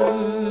Oh.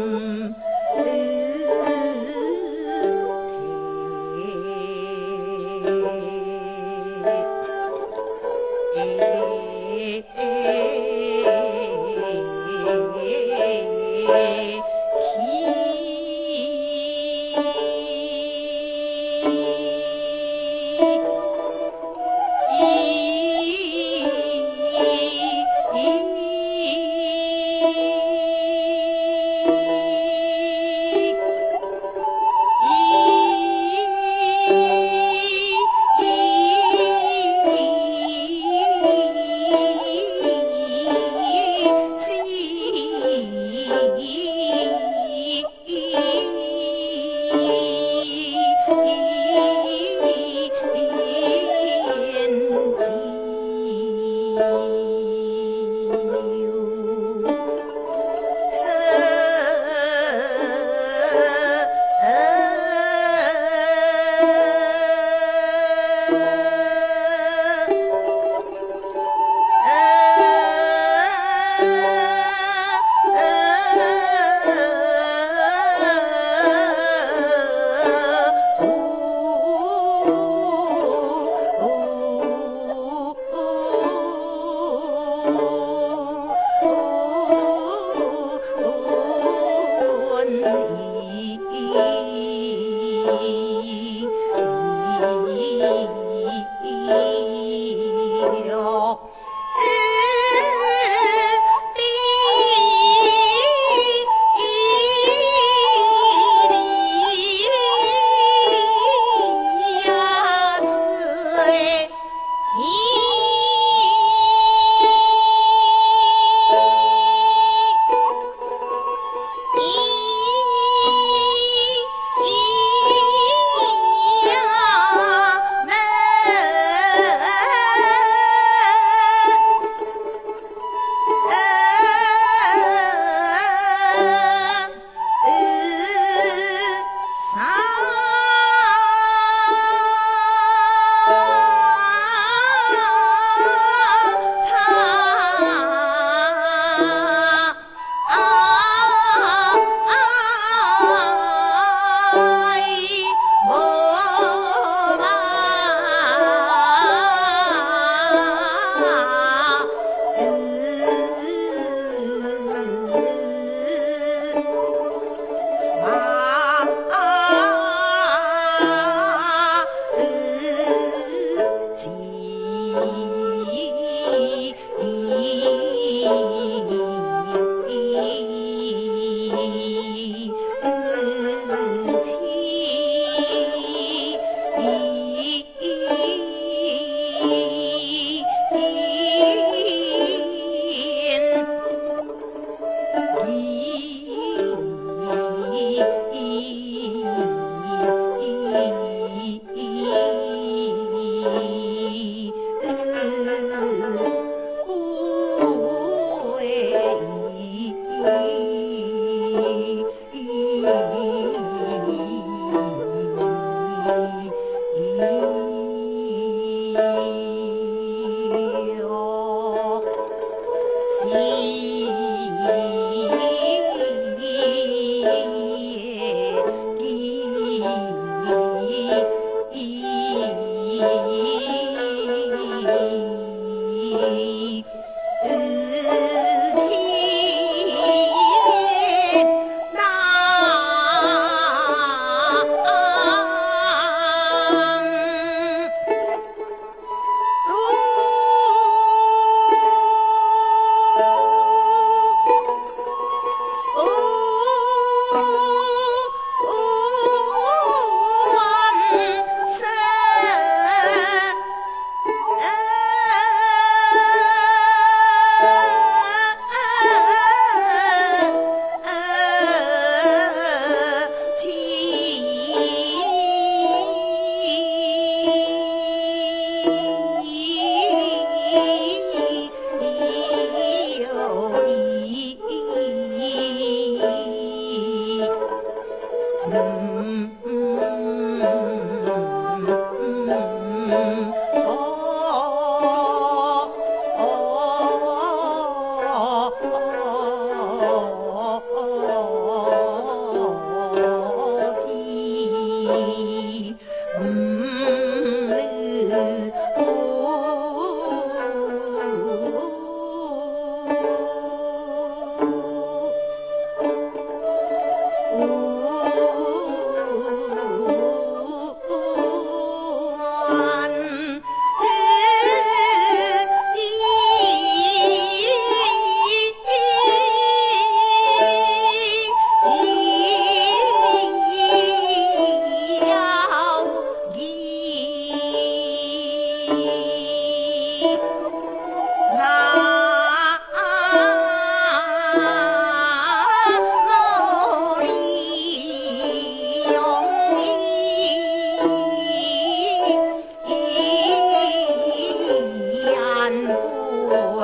Mm.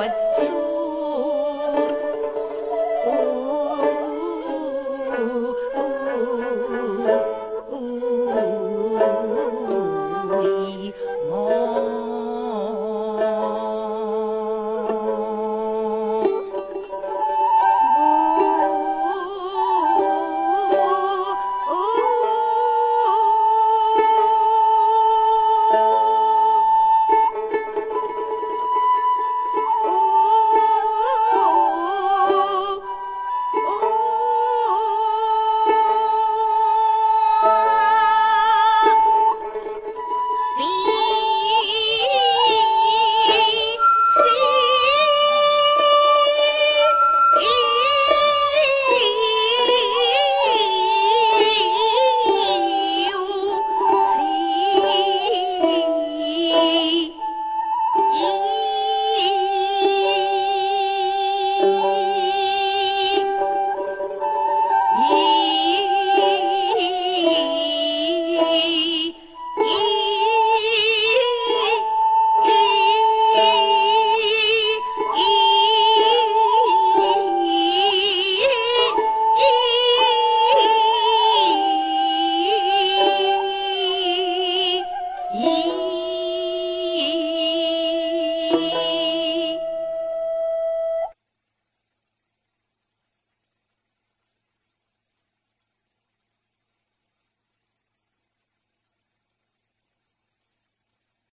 one.